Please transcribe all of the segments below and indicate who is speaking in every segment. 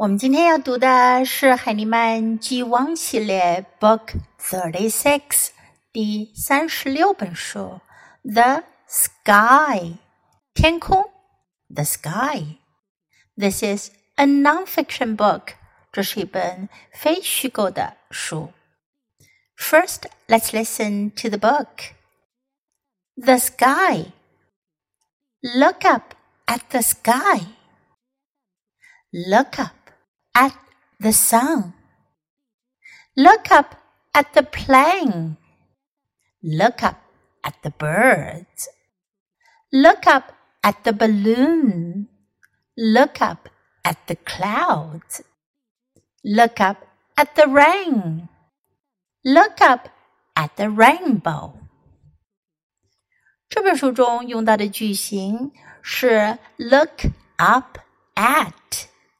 Speaker 1: 我们今天要读的是海尼曼 G1 系列 Book Thirty Six 第三十六本书《The Sky》天空，The Sky。This is a nonfiction book，这是一本非虚构的书。First, let's listen to the book. The sky. Look up at the sky. Look up at the sun. Look up at the plane. Look up at the birds. Look up at the balloon. Look up at the clouds. Look up at the rain. Look up at the rainbow. 这本书中用到的句型是 look up at。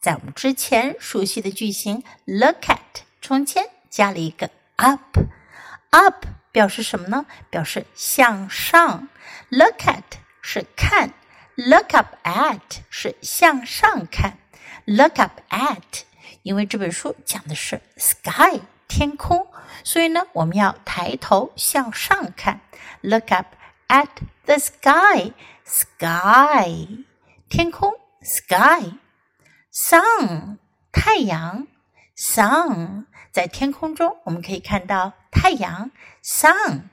Speaker 1: 在我们之前熟悉的句型 look at 中间加了一个 up，up 表示什么呢？表示向上。look at 是看，look up at 是向上看。look up at，因为这本书讲的是 sky 天空，所以呢，我们要抬头向上看。look up at the sky，sky 天空 sky。Sun 太阳，sun 在天空中我们可以看到太阳，sun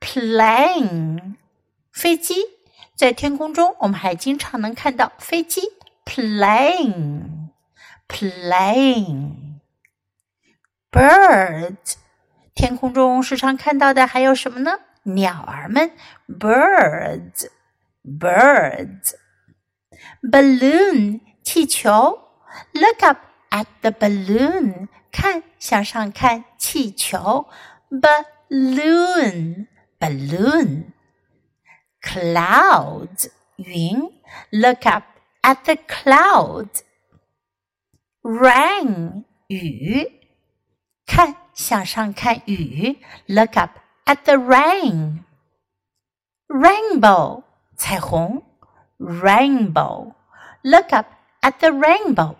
Speaker 1: plane 飞机。在天空中我们还经常能看到飞机 Plane，plane，bird 天空中时常看到的还有什么呢？鸟儿们，birds birds balloon 气球，look up at the balloon，看向上看气球，balloon balloon clouds 云，look up at the clouds rain 雨，看向上看雨，look up at the rain rainbow 彩虹，rainbow look up at the rainbow。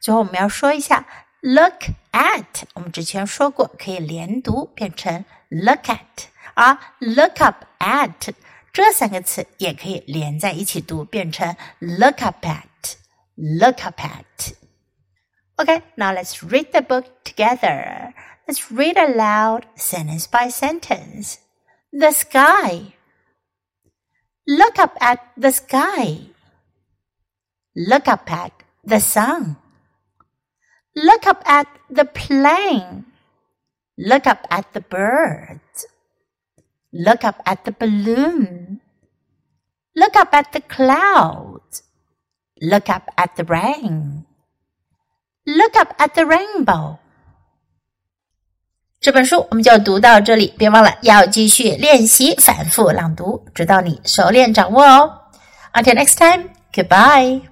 Speaker 1: 最后我们要说一下 look at，我们之前说过可以连读变成 look at，而 look up at 这三个词也可以连在一起读，变成 look up at。Look up at. Okay, now let's read the book together. Let's read aloud sentence by sentence. The sky. Look up at the sky. Look up at the sun. Look up at the plane. Look up at the birds. Look up at the balloon. Look up at the clouds. Look up at the rain. Look up at the rainbow. 这本书我们就读到这里，别忘了要继续练习反复朗读，直到你熟练掌握哦。Until next time, goodbye.